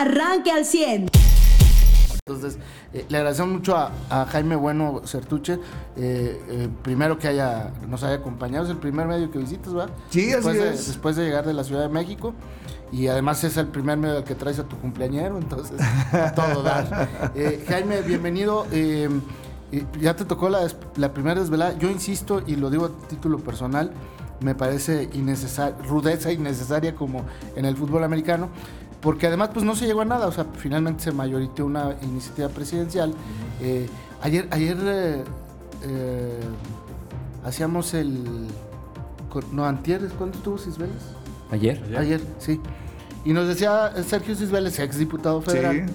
arranque al 100. Entonces, eh, le agradecemos mucho a, Jaime Bueno Certuche, eh, eh, primero que haya, nos haya acompañado, es el primer medio que visitas, ¿verdad? Sí, después así de, es. Después de llegar de la Ciudad de México, y además es el primer medio que traes a tu cumpleañero, entonces, todo dar. Jaime, bienvenido. ya te tocó la, la primera desvelada. Yo insisto, y lo digo a título personal, me parece innecesaria, rudeza innecesaria como en el fútbol americano porque además pues no se llegó a nada, o sea, finalmente se mayoriteó una iniciativa presidencial. Eh, ayer ayer eh, eh, hacíamos el... No, antier, ¿cuándo estuvo Cisbeles? ¿Ayer? Ayer, sí. Y nos decía Sergio Cisbeles, ex diputado federal,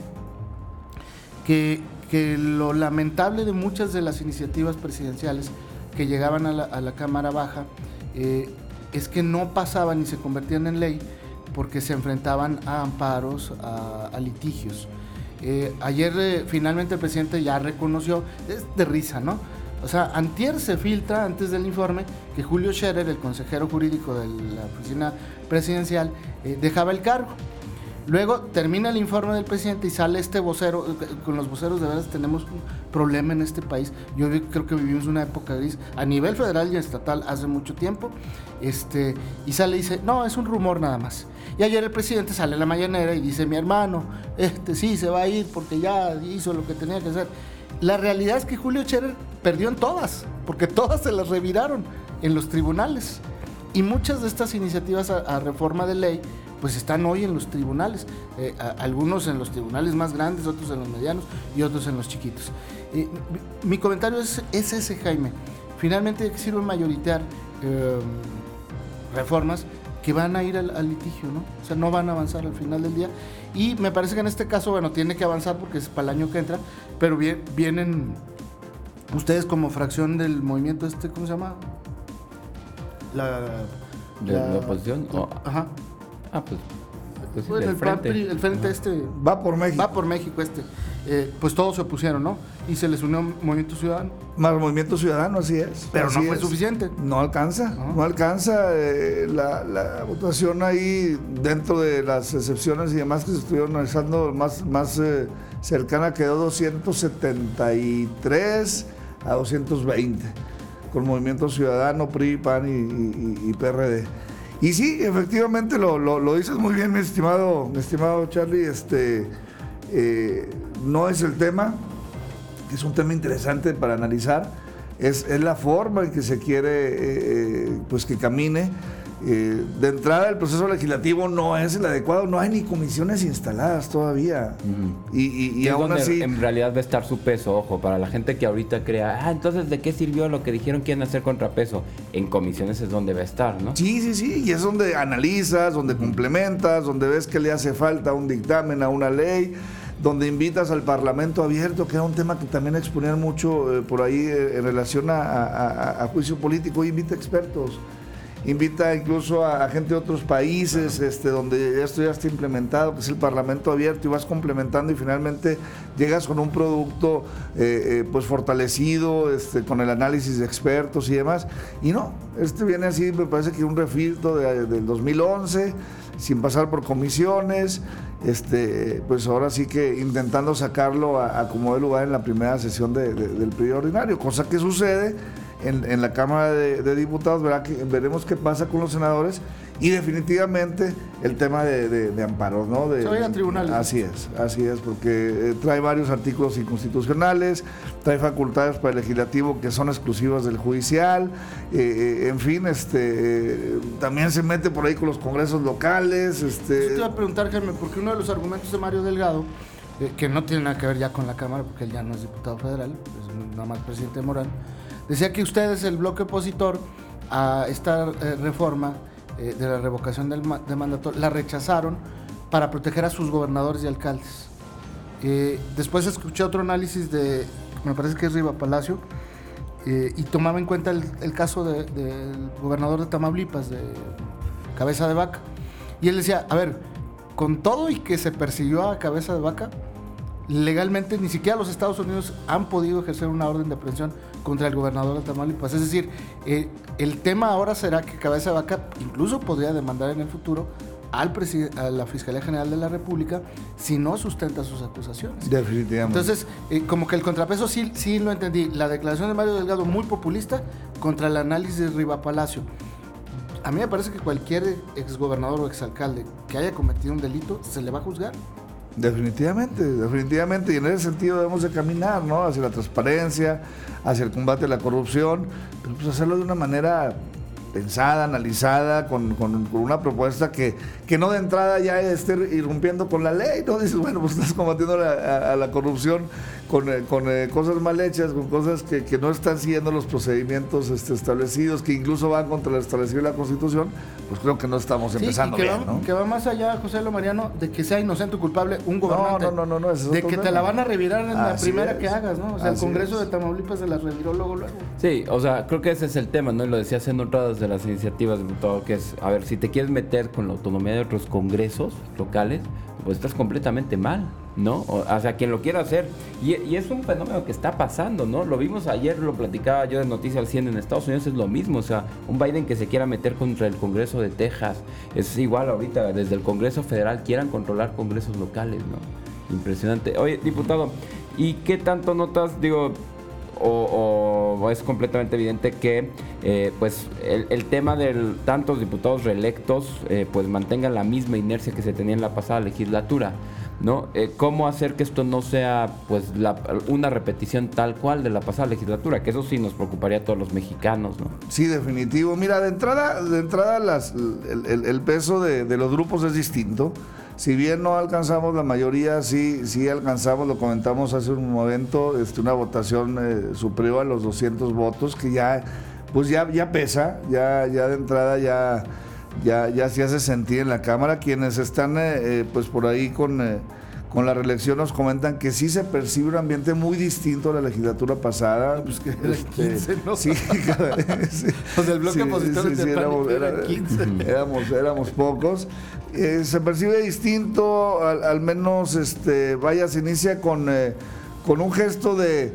que, que lo lamentable de muchas de las iniciativas presidenciales que llegaban a la, a la Cámara Baja es que no pasaban y se convertían en ley porque se enfrentaban a amparos, a, litigios. Eh, ayer eh, finalmente el presidente ya reconoció, es de risa, ¿no? O sea, antier se filtra antes del informe que Julio Scherer, el consejero jurídico de la oficina presidencial, eh, dejaba el cargo. Luego termina el informe del presidente y sale este vocero. Con los voceros de veras tenemos un problema en este país. Yo creo que vivimos una época gris a nivel federal y estatal hace mucho tiempo. Este, y sale y dice, no, es un rumor nada más. Y ayer el presidente sale a la mañanera y dice, mi hermano, este sí se va a ir porque ya hizo lo que tenía que hacer. La realidad es que Julio Scherer perdió en todas, porque todas se las reviraron en los tribunales. Y muchas de estas iniciativas a reforma de ley pues están hoy en los tribunales, eh, algunos en los tribunales más grandes, otros en los medianos y otros en los chiquitos. Eh, mi, comentario es, ese, Jaime. Finalmente sirve mayoritear em, reformas que van a ir al, litigio, ¿no? O sea, no van a avanzar al final del día. Y me parece que en este caso, bueno, tiene que avanzar porque es para el año que entra, pero vienen ustedes como fracción del movimiento este, ¿cómo se llama? La... ¿De la, oposición? Ajá. Ah, pues. pues bueno, el, frente. el frente este. Va por México. Va por México este. Eh, pues todos se opusieron, ¿no? Y se les unió Movimiento Ciudadano. Más Movimiento Ciudadano, así es. Pero no fue suficiente. No alcanza, no alcanza. Eh, la, votación ahí, dentro de las excepciones y demás que se estuvieron analizando, más, más eh, cercana quedó 273 a 220, con Movimiento Ciudadano, PRI, PAN y PRD. Y sí, efectivamente lo, lo, dices muy bien, mi estimado, mi estimado Charlie. Este, eh, no es el tema, es un tema interesante para analizar. Es, es la forma en que se quiere eh, eh, pues que camine. Eh, de entrada el proceso legislativo no es el adecuado, no hay ni comisiones instaladas todavía. Y, aún así... En realidad va a estar su peso, ojo, para la gente que ahorita crea, ah, entonces ¿de qué sirvió lo que dijeron que iban a hacer contrapeso? En comisiones es donde va a estar, ¿no? Sí, sí, sí, y es donde analizas, donde complementas, donde ves que le hace falta un dictamen a una ley donde invitas al Parlamento abierto, que era un tema que también exponían mucho eh, por ahí eh, en relación a, a, juicio político, invita expertos invita incluso a, gente de otros países este, donde esto ya está implementado, que es el Parlamento abierto, y vas complementando y finalmente llegas con un producto eh, eh, pues fortalecido, este, con el análisis de expertos y demás. Y no, este viene así, me parece que un refiltro de, del 2011, sin pasar por comisiones, este, pues ahora sí que intentando sacarlo a, como de lugar en la primera sesión del periodo ordinario, cosa que sucede en, la Cámara de, Diputados, veremos qué pasa con los senadores y definitivamente el tema de, amparos, ¿no? De, Se a tribunales. Así es, así es, porque eh, trae varios artículos inconstitucionales, trae facultades para el legislativo que son exclusivas del judicial, eh, eh, en fin, este, también se mete por ahí con los congresos locales. Este... Yo te iba a preguntar, Jaime, porque uno de los argumentos de Mario Delgado, que no tiene nada que ver ya con la Cámara, porque él ya no es diputado federal, es nada más presidente de Morán, Decía que ustedes, el bloque opositor a esta eh, reforma eh, de la revocación del de mandato, la rechazaron para proteger a sus gobernadores y alcaldes. Eh, después escuché otro análisis de, me parece que es Riva Palacio, y tomaba en cuenta el, caso del gobernador de Tamaulipas, de Cabeza de Vaca. Y él decía, a ver, con todo y que se persiguió a Cabeza de Vaca, legalmente ni siquiera los Estados Unidos han podido ejercer una orden de aprehensión contra el gobernador de Tamaulipas. Es decir, eh, el tema ahora será que Cabeza de Vaca incluso podría demandar en el futuro al a la Fiscalía General de la República si no sustenta sus acusaciones. Definitivamente. Entonces, eh, como que el contrapeso sí, sí lo entendí. La declaración de Mario Delgado muy populista contra el análisis de Riva Palacio. A mí me parece que cualquier exgobernador o exalcalde que haya cometido un delito se le va a juzgar. Definitivamente, definitivamente. Y en ese sentido debemos de caminar, ¿no? Hacia la transparencia, hacia el combate a la corrupción, pero pues hacerlo de una manera pensada, analizada, con, una propuesta que, que, no de entrada ya esté irrumpiendo con la ley, ¿no? Dices, bueno, pues estás combatiendo a la corrupción con, eh, con eh, cosas mal hechas, con cosas que, que, no están siguiendo los procedimientos este, establecidos, que incluso van contra lo establecido en la Constitución, pues creo que no estamos empezando que bien, va, que va más allá, José Lo Mariano, de que sea inocente o culpable un gobernante. No, no, no, no, De que te la van a revirar en la primera que hagas, ¿no? O sea, el Congreso de Tamaulipas se la reviró luego, luego. Sí, o sea, creo que ese es el tema, ¿no? Y lo decía haciendo otras de las iniciativas, diputado, que es, a ver, si te quieres meter con la autonomía de otros congresos locales, pues estás completamente mal. ¿no? O, sea, quien lo quiera hacer. Y, es un fenómeno que está pasando, ¿no? Lo vimos ayer, lo platicaba yo de Noticias al 100 en Estados Unidos, es lo mismo. O sea, un Biden que se quiera meter contra el Congreso de Texas. Es igual ahorita, desde el Congreso Federal quieran controlar congresos locales, ¿no? Impresionante. Oye, diputado, ¿y qué tanto notas, digo, o, es completamente evidente que eh, pues el, tema de tantos diputados reelectos eh, pues mantengan la misma inercia que se tenía en la pasada legislatura. ¿no? Eh, ¿Cómo hacer que esto no sea pues una repetición tal cual de la pasada legislatura? Que eso sí nos preocuparía a todos los mexicanos, ¿no? Sí, definitivo. Mira, de entrada, de entrada el, peso de, los grupos es distinto. Si bien no alcanzamos la mayoría, sí, sí alcanzamos, lo comentamos hace un momento, este, una votación eh, superior a los 200 votos, que ya, pues ya, ya pesa, ya, ya de entrada ya ya, ya se hace sentir en la Cámara. Quienes están eh, eh, pues por ahí con, eh, con la reelección nos comentan que sí se percibe un ambiente muy distinto a la legislatura pasada. Pues que era 15, este, ¿no? Sí, Pues el bloque opositor sí, éramos, era 15. Éramos, éramos pocos. se percibe distinto, al, al, menos, este, vaya, se inicia con, con un gesto de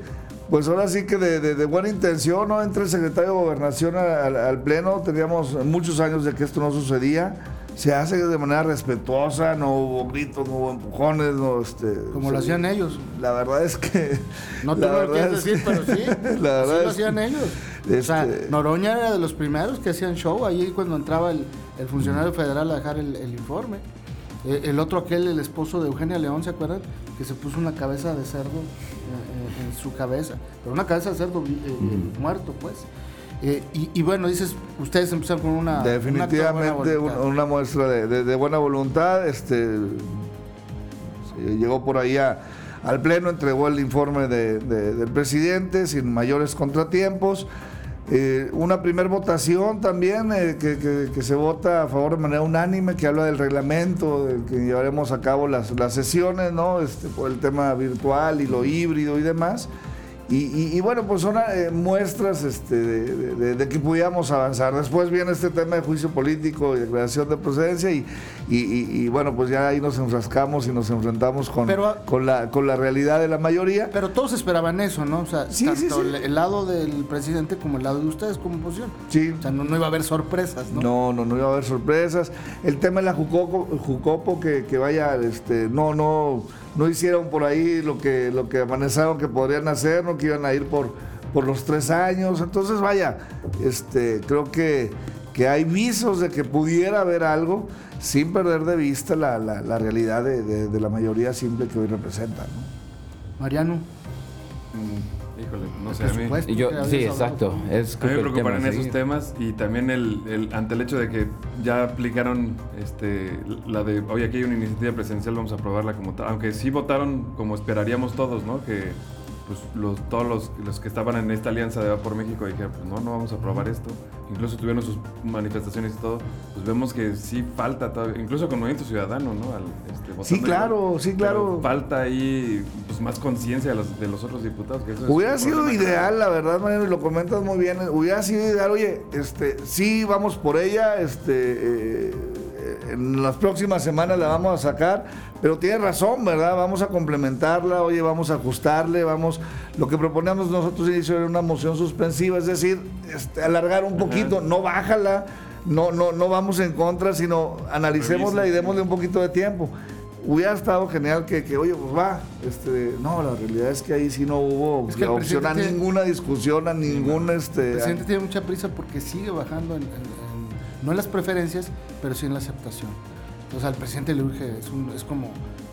pues ahora sí que de, buena intención, ¿no? Entre el secretario de Gobernación al, Pleno, teníamos muchos años de que esto no sucedía. Se hace de manera respetuosa, no hubo gritos, no hubo empujones, no este. Como lo hacían ellos. La verdad es que. No te lo quieres decir, pero sí. La verdad lo hacían ellos. O sea, este Noroña era de los primeros que hacían show ahí cuando entraba el, funcionario federal a dejar el, informe. E, el otro aquel, el esposo de Eugenia León, ¿se acuerdan? Que se puso una cabeza de cerdo en, su cabeza, pero una cabeza de cerdo eh, muerto, pues. Eh, y, bueno, dices, ustedes empezaron con una... Definitivamente una, muestra de, buena voluntad. Este, llegó por ahí al Pleno, entregó el informe del presidente sin mayores contratiempos. Eh, una primera votación también que, se vota a favor de manera unánime, que habla del reglamento, que llevaremos a cabo las, las sesiones, ¿no? Este, por el tema virtual y lo híbrido y demás. Y, bueno, pues son eh, muestras este, de, que pudiéramos avanzar. Después viene este tema de juicio político y declaración de procedencia y, y, bueno, pues ya ahí nos enfrascamos y nos enfrentamos con, con, la, con la realidad de la mayoría. Pero todos esperaban eso, ¿no? O sea, tanto El, lado del presidente como el lado de ustedes como oposición. Sí. O sea, no, iba a haber sorpresas, ¿no? No, no, no iba a haber sorpresas. El tema de la Jucopo, Jucopo que, que vaya, este, no, no no hicieron por ahí lo que, lo que amanezaron que podrían hacer, no que iban a ir por, por los tres años. Entonces, vaya, este, creo que, que hay visos de que pudiera haber algo sin perder de vista la, realidad de, la mayoría simple que hoy representan. Mariano. Mm. Híjole, no sé, a mí. yo, sí, exacto. Es a mí me preocupan en esos temas y también el, ante el hecho de que ya aplicaron este, la de, oye, aquí hay una iniciativa presidencial, vamos a aprobarla como tal. Aunque sí votaron como esperaríamos todos, ¿no? Que pues los, todos los, los, que estaban en esta alianza de Va por México dijeron, pues no, no vamos a aprobar esto. Incluso tuvieron sus manifestaciones y todo. Pues vemos que sí falta todavía, incluso con Movimiento Ciudadano, ¿no? Este, sí, claro, sí, claro. falta ahí pues, más conciencia de los, de los otros diputados. hubiera sido ideal, la verdad, Mariano, y lo comentas muy bien. Hubiera sido ideal, oye, este, sí, vamos por ella, este... Eh, en las próximas semanas la vamos a sacar, pero tiene razón, ¿verdad? Vamos a complementarla, oye, vamos a ajustarle, vamos, lo que proponemos nosotros inicio era una moción suspensiva, es decir, este, alargar un poquito, no bájala, no, no, no vamos en contra, sino analicémosla y démosle un poquito de tiempo. Hubiera estado genial que, que, oye, pues va, este, no, la realidad es que ahí sí no hubo Es que el opción a ninguna discusión, a ningún, El este, presidente tiene mucha prisa porque sigue bajando, en- en- no en las preferencias, pero sí en la aceptación. Entonces al presidente le urge, es, como,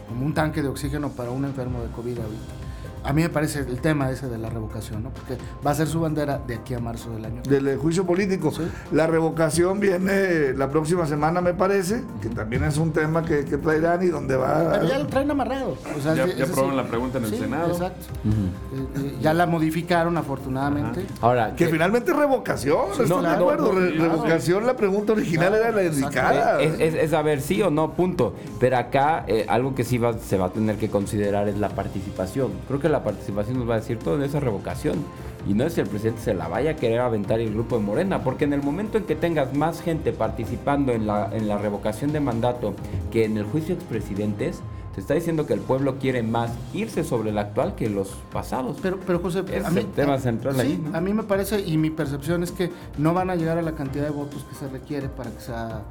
como un tanque de oxígeno para un enfermo de COVID ahorita. A mí me parece el tema ese de la revocación, ¿no? Porque va a ser su bandera de aquí a marzo del año. del eh, juicio político. Sí. La revocación viene la próxima semana, me parece, que también es un tema que, que traerán y donde va... Pero ya lo traen amarrado. O sea, Ya- ya sí- aprobaron la pregunta en el sí, Senado. Exacto. Eh, eh, ya la modificaron afortunadamente. Ahora, Que ¿qué- finalmente es revocación, ¿estás no, de acuerdo? no, Re- claro. revocación, la pregunta original Claro, era la indicada. Es, es- es saber sí o no, punto. Pero acá eh, algo que sí va- se va a tener que considerar es la participación. Creo que la participación nos va a decir todo en esa revocación. Y no es si el presidente se la vaya a querer aventar el grupo de Morena, porque en el momento en que tengas más gente participando en la, en la revocación de mandato que en el juicio de expresidentes, se está diciendo que el pueblo quiere más irse sobre el actual que los pasados. Pero, pero José, a es mí, el tema central sí, ahí, ¿no? a mí me parece y mi percepción es que no van a llegar a la cantidad de votos que se requiere para que sea,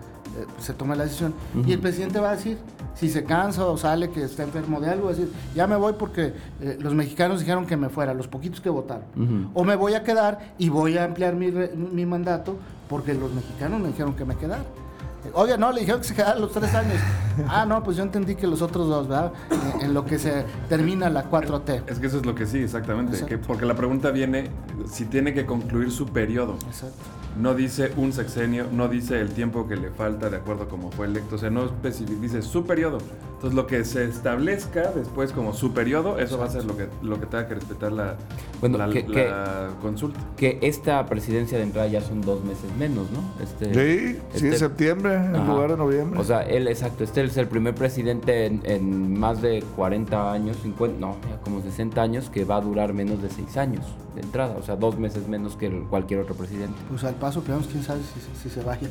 se tome la decisión. Y el presidente va a decir, si se cansa o sale que está enfermo de algo, va a decir, ya me voy porque eh, los mexicanos dijeron que me fuera, los poquitos que votaron. O me voy a quedar y voy a ampliar mi, re- mi mandato porque los mexicanos me dijeron que me quedara. Eh, Oye, no, le dijeron que se quedara los tres años. Ah, no, pues yo entendí que los otros dos, ¿verdad? En, en lo que se termina la 4T. Es que eso es lo que sí, exactamente. Que- porque la pregunta viene si tiene que concluir su periodo. Exacto. No dice un sexenio, no dice el tiempo que le falta de acuerdo como fue electo, o sea, no dice su periodo. Entonces lo que se establezca después como su periodo, eso va a ser lo que, lo que tenga que respetar la, Bueno, la, que- la consulta. Que esta presidencia de entrada ya son dos meses menos, ¿no? Este, Sí, sí, en este- septiembre en lugar de noviembre. O sea, él, exacto, este es el primer presidente en, en más de 40 años, 50, no, ya como 60 años, que va a durar menos de 6 años de entrada, o sea, dos meses menos que cualquier otro presidente. Pues al paso que vamos, quién sabe si, si se vaya.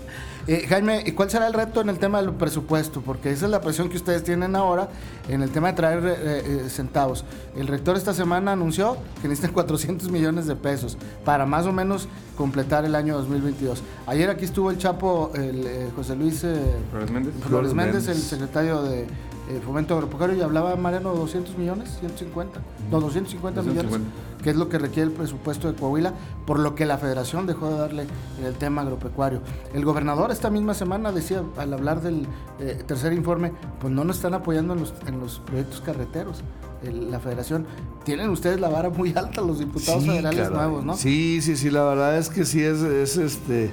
Eh, Jaime, ¿y ¿cuál será el reto en el tema del presupuesto? Porque esa es la presión que ustedes tienen ahora en el tema de traer eh, eh, centavos. El rector esta semana anunció que necesitan 400 millones de pesos para más o menos completar el año 2022. Ayer aquí estuvo el Chapo, el eh, José Luis eh, Flores Méndez. Flores Méndez, el secretario de eh, Fomento Agropecuario, y hablaba Mariano 200 millones, 150, no, 250 millones, 250. Que es lo que requiere el presupuesto de Coahuila, por lo que la federación dejó de darle el tema agropecuario. El gobernador esta misma semana decía, al hablar del eh, tercer informe, pues no nos están apoyando en los, en los proyectos carreteros. El- la federación, tienen ustedes la vara muy alta los diputados federales caray. nuevos, ¿no? Sí, sí, sí, la verdad es que sí es, es este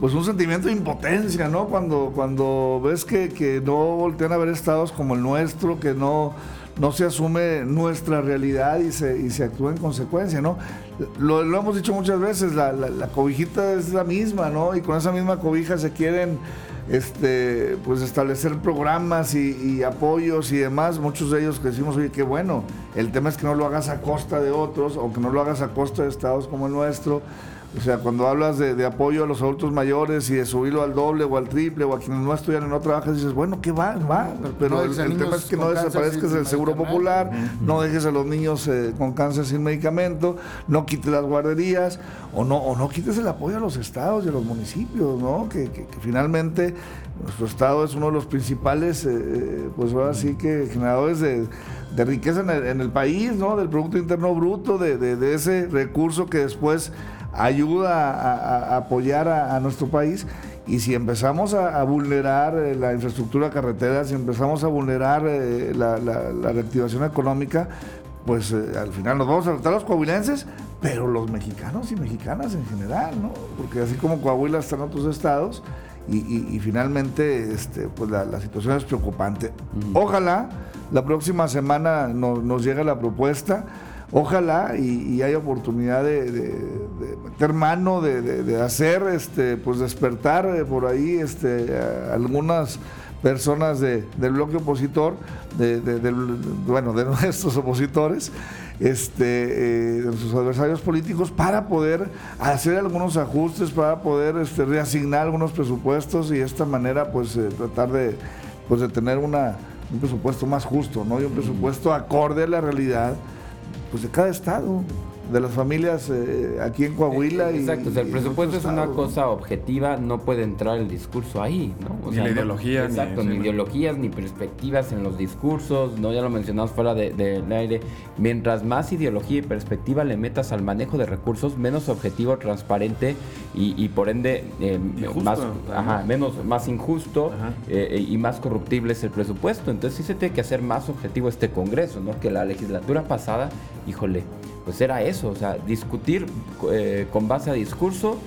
pues un sentimiento de impotencia, ¿no? Cuando, cuando ves que, que no voltean a ver estados como el nuestro, que no, no se asume nuestra realidad y se, actúa en consecuencia, ¿no? Lo, hemos dicho muchas veces, la cobijita es la misma, ¿no? Y con esa misma cobija se quieren este, pues establecer programas y, y apoyos y demás, muchos de ellos que decimos, oye, qué bueno, el tema es que no lo hagas a costa de otros o que no lo hagas a costa de estados como el nuestro. O sea, cuando hablas de, de apoyo a los adultos mayores y de subirlo al doble o al triple o a quienes no estudian y no trabajan, dices, bueno, ¿qué va? Va. Pero, no el, tema es que no desaparezcas el seguro popular, no dejes a los niños eh, con cáncer sin medicamento, no quites las guarderías o no, o no quites el apoyo a los estados y a los municipios, ¿no? Que, que- que finalmente nuestro estado es uno de los principales, eh, pues ahora sí que generadores de, de riqueza en el, en el país, ¿no? Del Producto Interno Bruto, de, de- de ese recurso que después ayuda a, apoyar a, a nuestro país. Y si empezamos a, a vulnerar eh, la infraestructura carretera, si empezamos a vulnerar eh, la, la- la reactivación económica, pues eh, al final nos vamos a tratar los coahuilenses, pero los mexicanos y mexicanas en general, ¿no? Porque así como Coahuila está en otros estados, y, y- y finalmente este, pues la, la situación es preocupante. Ojalá la próxima semana no- nos llegue la propuesta. Ojalá y, y haya oportunidad de, de- meter mano, de, hacer, este, pues despertar eh, por ahí este, algunas personas de- del bloque opositor, de, bueno, de nuestros opositores, este, eh, de sus adversarios políticos, para poder hacer algunos ajustes, para poder este, reasignar algunos presupuestos y de esta manera pues eh, tratar de, pues, de tener una, un presupuesto más justo, ¿no? Y un presupuesto acorde a la realidad pues de cada estado. De las familias eh, aquí en Coahuila. y- Exacto, o sea, el y en presupuesto es una cosa objetiva, no puede entrar el discurso ahí, ¿no? Ni la no- ideología, ni- Exacto, sí, ni, ideologías, ni perspectivas en los discursos, ¿no? Ya lo mencionamos fuera de- del aire. Mientras más ideología y perspectiva le metas al manejo de recursos, menos objetivo, transparente y, y por ende eh, más, ajá. menos, más injusto Ajá. eh, y más corruptible es el presupuesto. Entonces sí se tiene que hacer más objetivo este Congreso, ¿no? Que la legislatura pasada, híjole, pues era eso, o sea, discutir eh, con base a discurso,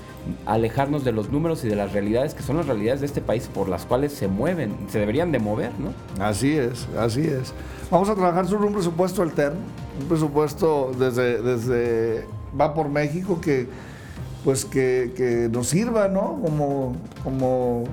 alejarnos de los números y de las realidades que son las realidades de este país por las cuales se mueven, se deberían de mover, ¿no? Así es, así es. Vamos a trabajar sobre un presupuesto alterno, un presupuesto desde, desde va por México que pues que, que nos sirva, ¿no? Como, como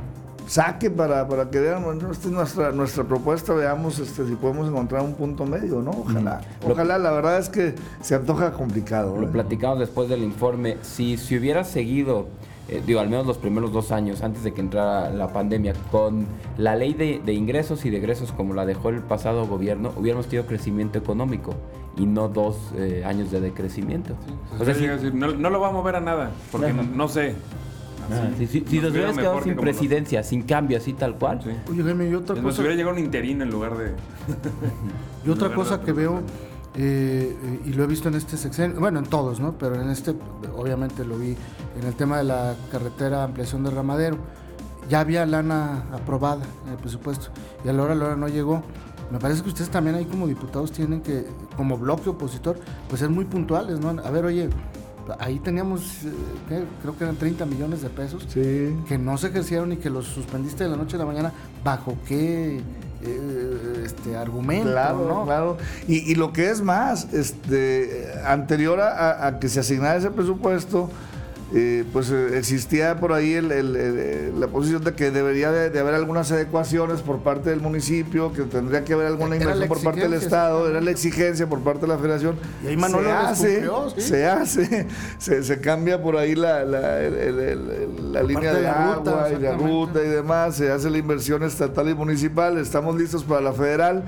saque para, para que vean, bueno, esta es nuestra, nuestra propuesta, veamos este, si podemos encontrar un punto medio, ¿no? Ojalá. Lo- Ojalá, la verdad es que se antoja complicado. Lo ¿eh? platicamos después del informe. Si se hubiera seguido, eh, digo, al menos los primeros dos años antes de que entrara la pandemia, con la ley de, de ingresos y de egresos como la dejó el pasado gobierno, hubiéramos tenido crecimiento económico y no dos eh, años de decrecimiento. O sea, a decir, no, no lo va a mover a nada, porque Ajá. no sé. Ah, si, si- si Nos nos hubiera hubieras quedado que sin nos- presidencia, sin cambio, así tal cual, Sí. Oye, Jaime, y otra cosa, si hubiera llegado un interín en lugar de. y otra cosa de que veo, eh, eh, y lo he visto en este sexenio, bueno, en todos, ¿no? Pero en este, obviamente lo vi en el tema de la carretera ampliación del ramadero. Ya había lana aprobada en el presupuesto y a la hora, a la hora no llegó. Me parece que ustedes también ahí como diputados tienen que, como bloque opositor, pues ser muy puntuales, ¿no? A ver, oye, ahí teníamos, eh, creo que eran 30 millones de pesos Sí. que no se ejercieron y que los suspendiste de la noche a la mañana, ¿bajo qué eh, este argumento? Claro, ¿no? claro. Y, y lo que es más, este, anterior a, a que se asignara ese presupuesto, eh, pues eh, existía por ahí el- el- el- la posición de que debería de, de haber algunas adecuaciones por parte del municipio, que tendría que haber alguna inversión por parte del Estado, era la exigencia por parte de la federación. Y ahí Manolo se hace, sí. se hace, se, se cambia por ahí la, la, línea de, de la ruta, agua y la ruta y demás, se hace la inversión estatal y municipal, estamos listos para la federal,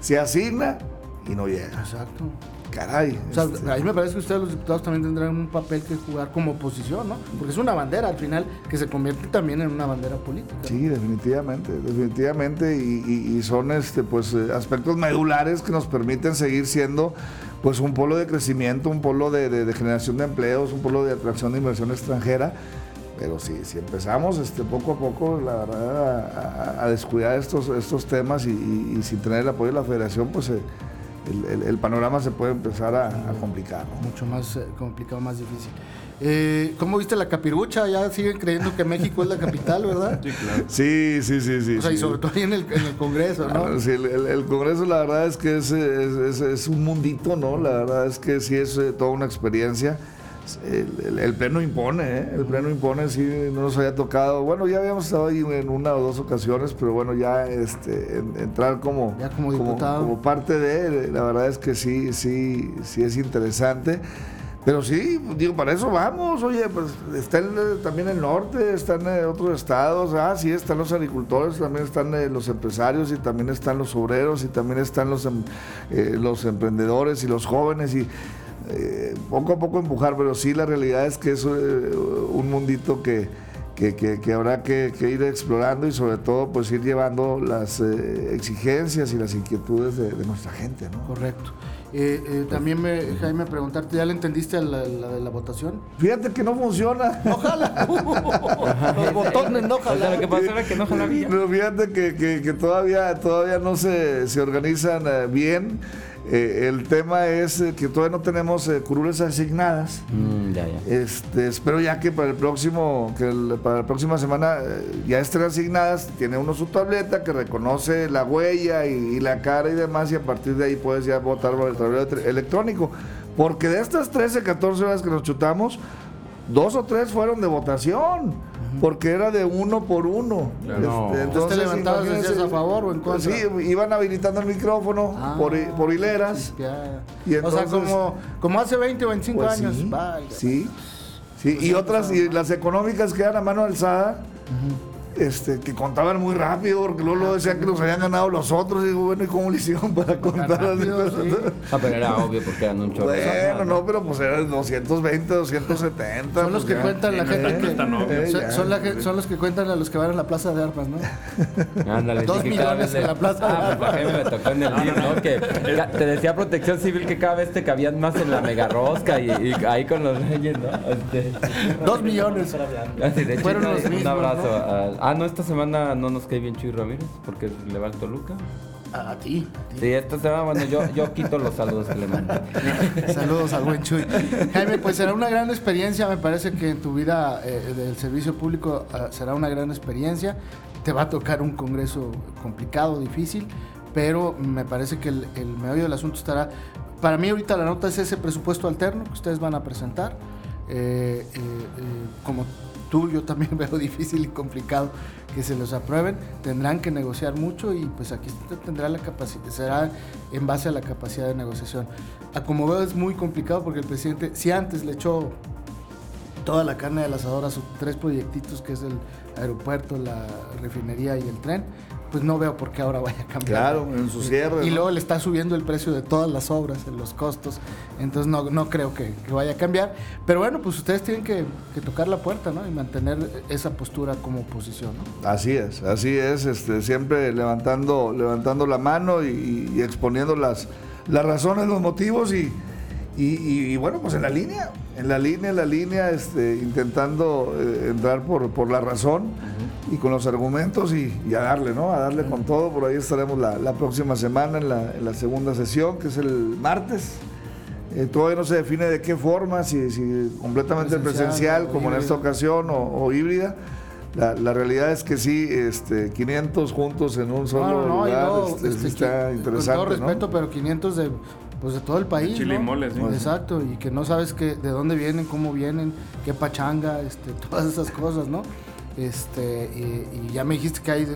se asigna y no llega. Exacto. Caray. O sea, este, ahí me parece que ustedes los diputados también tendrán un papel que jugar como oposición, ¿no? Porque es una bandera al final que se convierte también en una bandera política. ¿no? Sí, definitivamente, definitivamente, y, y- y son este, pues, eh, aspectos medulares que nos permiten seguir siendo pues, un polo de crecimiento, un polo de, de- de generación de empleos, un polo de atracción de inversión extranjera. Pero sí, si empezamos este, poco a poco, la verdad, a, descuidar estos, estos temas y, y- y sin tener el apoyo de la federación, pues eh, el, el- el panorama se puede empezar a, a complicar. ¿no? Mucho más eh, complicado, más difícil. Eh, ¿Cómo viste la capirucha? Ya siguen creyendo que México es la capital, ¿verdad? Sí, claro. Sí, sí, sí, sí. O sea, y sobre todo ahí en el, en el Congreso, ¿no? Sí, el, Congreso la verdad es que es, es- es- es un mundito, ¿no? La verdad es que sí es eh, toda una experiencia. El, el- el pleno impone, ¿eh? El pleno impone, sí, no nos había tocado. Bueno, ya habíamos estado ahí en una o dos ocasiones, pero bueno, ya este, en- entrar como, Ya como parte de, la verdad es que sí, sí, sí es interesante. Pero sí, digo, para eso vamos. Oye, pues está el- también el norte, están eh, otros estados. Ah, sí, están los agricultores, también están eh, los empresarios y también están los obreros y también están los, em- eh, los emprendedores y los jóvenes. Y eh, poco a poco empujar, pero sí, la realidad es que es eh, un mundito que, que, que- que habrá que, que ir explorando y sobre todo pues ir llevando las eh, exigencias y las inquietudes de, de nuestra gente, ¿no? Correcto. Eh, eh, también me, Jaime, preguntarte, ¿ya le entendiste a la, la de la votación? Fíjate que no funciona. ¡Ojalá! Los botones, no O sea, lo que pasó era que no jalabía. No, fíjate que, que- que todavía, todavía no se, se organizan eh, bien. Eh, el tema es eh, que todavía no tenemos eh, curules asignadas. Mm, ya, ya. Este, espero ya que para el próximo, que el- para la próxima semana eh, ya estén asignadas. Tiene uno su tableta que reconoce la huella y, y la cara y demás, y a partir de ahí puedes ya votar por el tablero electrónico. Porque de estas 13, 14 horas que nos chutamos, dos o tres fueron de votación. Porque era de uno por uno. Este. No. Entonces te levantabas decías a favor o en contra. Sí, iban habilitando el micrófono Ah, por, por hileras. Y o sea, entonces- como, como hace 20 o 25 Pues años. sí, Vaya. sí, sí, Pues y otras, y las económicas quedan a mano alzada, este, que contaban muy rápido, porque luego, decían que los habían ganado los otros. Y digo, bueno, ¿y cómo le hicieron para contar rápido, así? sí. Ah, pero era obvio porque eran un chorro. Bueno, no, pero pues eran 220, 270. Son los pues que ya. cuentan la gente que. Eh, son, ya. son la que- son los que cuentan a los que van a la plaza de armas, ¿no? Ándale, Dos millones en la plaza de Ah, pues me tocó en el ¿no? Que te decía protección civil que cada vez te cabían más en la mega rosca y, y ahí con los reyes, ¿no? Este, Dos millones. así de Fueron los un mismos, abrazo. ¿no? a- ah, no, esta semana no nos cae bien Chuy Ramírez porque le va al Toluca. A ti. a ti. Sí, esta semana, bueno, yo, yo quito los saludos que le mando. Saludos al buen Chuy. Jaime, pues será una gran experiencia, me parece que en tu vida eh, del servicio público ah, será una gran experiencia. Te va a tocar un congreso complicado, difícil, pero me parece que el, el meollo del asunto estará... Para mí ahorita la nota es ese presupuesto alterno que ustedes van a presentar. Eh, eh, eh, como tú, yo también veo difícil y complicado que se los aprueben. Tendrán que negociar mucho y pues aquí tendrá la capacidad, será en base a la capacidad de negociación. A como veo es muy complicado porque el presidente, si antes le echó toda la carne del asador a sus tres proyectitos, que es el aeropuerto, la refinería y el tren, pues no veo por qué ahora vaya a cambiar. Claro, en su cierre. Y ¿no? luego le está subiendo el precio de todas las obras, en los costos. Entonces no, no creo que, que vaya a cambiar. Pero bueno, pues ustedes tienen que, que tocar la puerta, ¿no? Y mantener esa postura como oposición, ¿no? Así es, así es, este, siempre levantando, levantando la mano y, y exponiendo las, las razones, los motivos y, y, y- y bueno, pues en la línea, en la línea, en la línea, este, intentando eh, entrar por, por la razón y con los argumentos y, y a darle, ¿no? A darle con todo. Por ahí estaremos la, la próxima semana en la, en la segunda sesión, que es el martes. Eh, todavía no se define de qué forma, si, si completamente Presencial, como en esta ocasión, o, o híbrida. La, la realidad es que sí, este, 500 juntos en un solo No, no, no, lugar, luego, este, este, está interesante, Con todo ¿no? respeto, pero 500 de, pues de todo el país. chile y ¿no? mole, sí. Exacto, y que no sabes que, de dónde vienen, cómo vienen, qué pachanga, este, todas esas cosas, ¿no? Este, y, y ya me dijiste que hay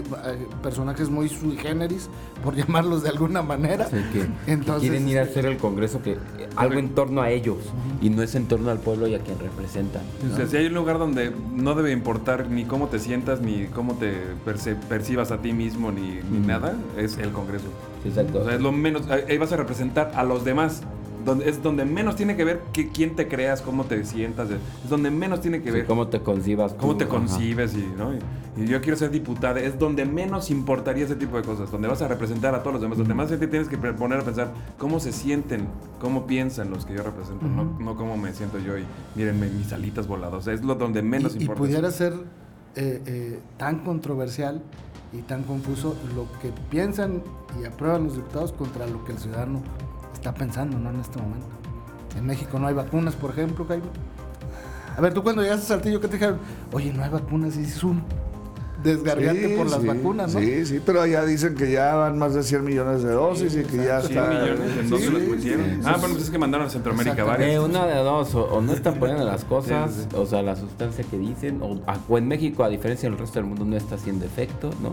personajes muy sui generis, por llamarlos de alguna manera. Sí, que, quieren ir a este, hacer el Congreso que algo en torno a ellos y no es en torno al pueblo y a quien representan. ¿no? O sea, si hay un lugar donde no debe importar ni cómo te sientas, ni cómo te perce- percibas a ti mismo, ni, ni nada, es el Congreso. Exacto. O sea, es lo menos, ahí vas a representar a los demás. Donde, es donde menos tiene que ver que, quién te creas, cómo te sientas. Es donde menos tiene que Sí, ver cómo te concibas. tú, cómo te ajá. concibes y, ¿no? y, y yo quiero ser diputada. Es donde menos importaría ese tipo de cosas. Donde vas a representar a todos los demás. Donde más te tienes que poner a pensar cómo se sienten, cómo piensan los que yo represento. no, no cómo me siento yo y mírenme mis alitas voladas. O sea, es lo donde menos y, y importa. pudiera ser eh, eh, tan controversial y tan confuso lo que piensan y aprueban los diputados contra lo que el ciudadano está pensando ¿no? en este momento. En México no hay vacunas, por ejemplo, Jaime. A ver, tú cuando llegaste a Saltillo, ¿qué te dijeron? Oye, no hay vacunas, y es un desgarriante Sí, por las sí, vacunas, ¿no? Sí, sí, pero ya dicen que ya van más de 100 millones de dosis y que ya 100 está... millones, ¿en dónde Sí, los sí, pusieron? sí. ah, bueno, pues es que mandaron a Centroamérica Exactamente. Eh, varias. una de dos, o, o no están poniendo las cosas, Sí, sí. o sea, la sustancia que dicen, o, o en México, a diferencia del resto del mundo, no está haciendo efecto, ¿no?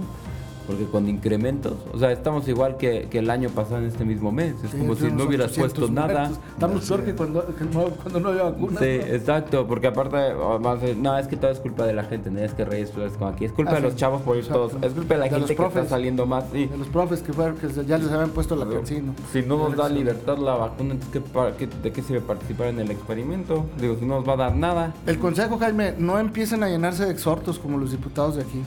Porque con incrementos, o sea, estamos igual que, que el año pasado en este mismo mes, es Sí, como si no hubieras 800 puesto nada. Estamos peor que cuando, que no, cuando no había vacunas. Sí, ¿no? exacto, porque aparte, o más, eh, no, es que todo es culpa de la gente, no es que Reyes eres como aquí, es culpa Ah, de sí. los chavos por ir Exacto. todos, es culpa de la De los gente que está profes. saliendo más, sí. De los profes que, fueron, que ya les habían puesto la cancino. Si no nos da libertad la vacuna, entonces ¿qué pa- qué- ¿de qué sirve participar en el experimento? Digo, si no nos va a dar nada. El consejo, Jaime, no empiecen a llenarse de exhortos como los diputados de aquí.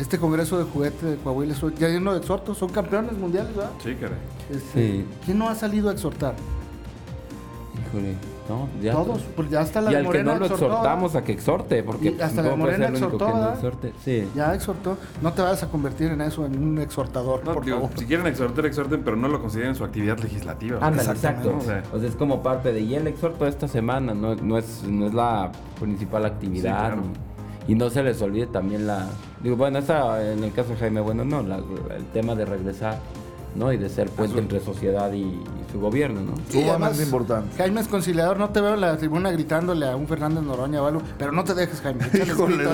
Este congreso de juguete de Coahuila ya lleno de exhortos, son campeones mundiales, ¿verdad? Sí, caray. Este, Sí. ¿Quién no ha salido a exhortar? Híjole, no, ya. Todos, pues ya está la y al que no lo exhortó, exhortamos a que exhorte, porque Y hasta la ¿cómo puede Morena ser el único exhortó, que no. Sí. Ya exhortó. No te vayas a convertir en eso, en un exhortador, No, por digo, favor. si quieren exhortar, exhorten, pero no lo consideren su actividad legislativa. Ándale, Exactamente. exacto. O sea, O sea, es como parte de, y el exhorto de esta semana, no, no, es, no es la principal actividad. Sí, claro. Y no se les olvide también la... Digo, bueno, esa en el caso de Jaime Bueno, no, la- el tema de regresar, ¿no? Y de ser puente entre sociedad y, y su gobierno, ¿no? Sí, además, importante. Jaime es conciliador, no te veo en la tribuna gritándole a un Fernández Noroña o algo, pero no te dejes, Jaime. Híjole,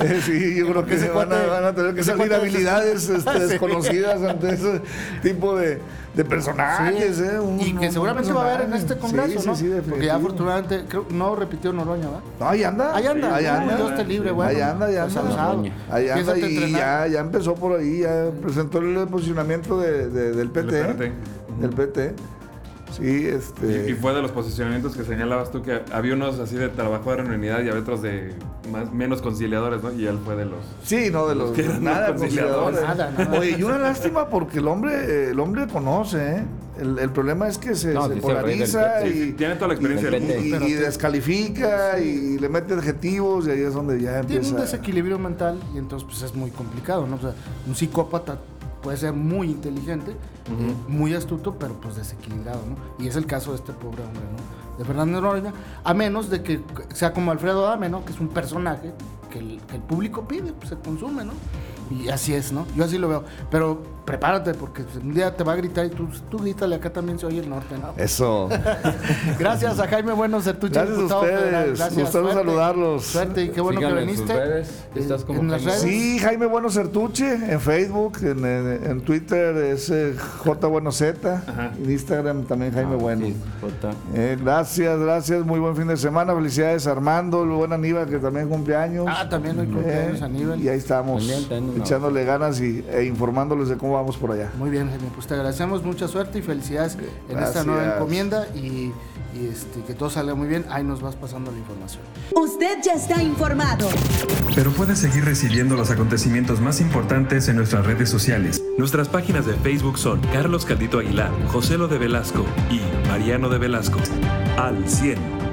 eh, sí, yo creo que se van a, cuate- van a tener que salir habilidades este, desconocidas ante ese tipo de, de personajes, Sí, ¿eh? Un- y que seguramente va a haber en este congreso, Sí, ¿no? sí, sí, Porque ya afortunadamente, creo, no repitió Noroña, ¿va? No, ahí anda. Ahí anda, Ahí anda. Dios te libre, bueno. Ahí anda, ahí pues, anda. Ahí anda Empiézate a y entrenar. ya, ya empezó por ahí, ya presentó el posicionamiento de- de- del PT. PT. Del PT. Sí, este. Y, y fue de los posicionamientos que señalabas tú que había unos así de trabajador en unidad y había otros de más, menos conciliadores, ¿no? Y él fue de los. Sí, no, de los que eran nada conciliadores. conciliadores. Nada, nada. Oye, y una lástima porque el hombre, el hombre conoce, ¿eh? El, el problema es que se, No, del polariza y, Sí, sí, tiene toda la experiencia y, del PT. y- descalifica y le mete adjetivos y ahí es donde ya Tiene un empieza. desequilibrio mental y entonces pues es muy complicado, ¿no? O sea, un psicópata puede ser muy inteligente, eh, muy astuto, pero pues desequilibrado, ¿no? Y es el caso de este pobre hombre, ¿no? De Fernando Noroña, a menos de que sea como Alfredo Adame, ¿no? Que es un personaje que el, que el público pide, pues se consume, ¿no? Y así es, ¿no? Yo así lo veo. Pero prepárate porque un día te va a gritar y tú, tú grítale, acá también se oye el norte, ¿no? Eso. Gracias a Jaime Bueno Certuche, Gracias a ustedes. Gustaron suerte. saludarlos. Suerte y qué bueno que en sus viniste. redes. Estás como en las redes. Sí, Jaime Bueno Certuche en Facebook, en, en- en Twitter es eh, J Bueno Z, Ajá. en Instagram también Jaime Ah, Bueno. sí. Eh, gracias, gracias, muy buen fin de semana, felicidades Armando, el buen Aníbal que también cumple años. Ah, también hoy cumpleaños Eh, Aníbal. Y ahí estamos, También, también. Echándole ganas y, e informándoles de cómo vamos por allá. Muy bien, Jaime. Pues te agradecemos mucha suerte y felicidades en esta nueva encomienda y, y, este, que todo salga muy bien. Ahí nos vas pasando la información. Usted ya está informado. Pero puedes seguir recibiendo los acontecimientos más importantes en nuestras redes sociales. Nuestras páginas de Facebook son Carlos Caldito Aguilar, José Lo de Velasco y Mariano de Velasco. Al 100.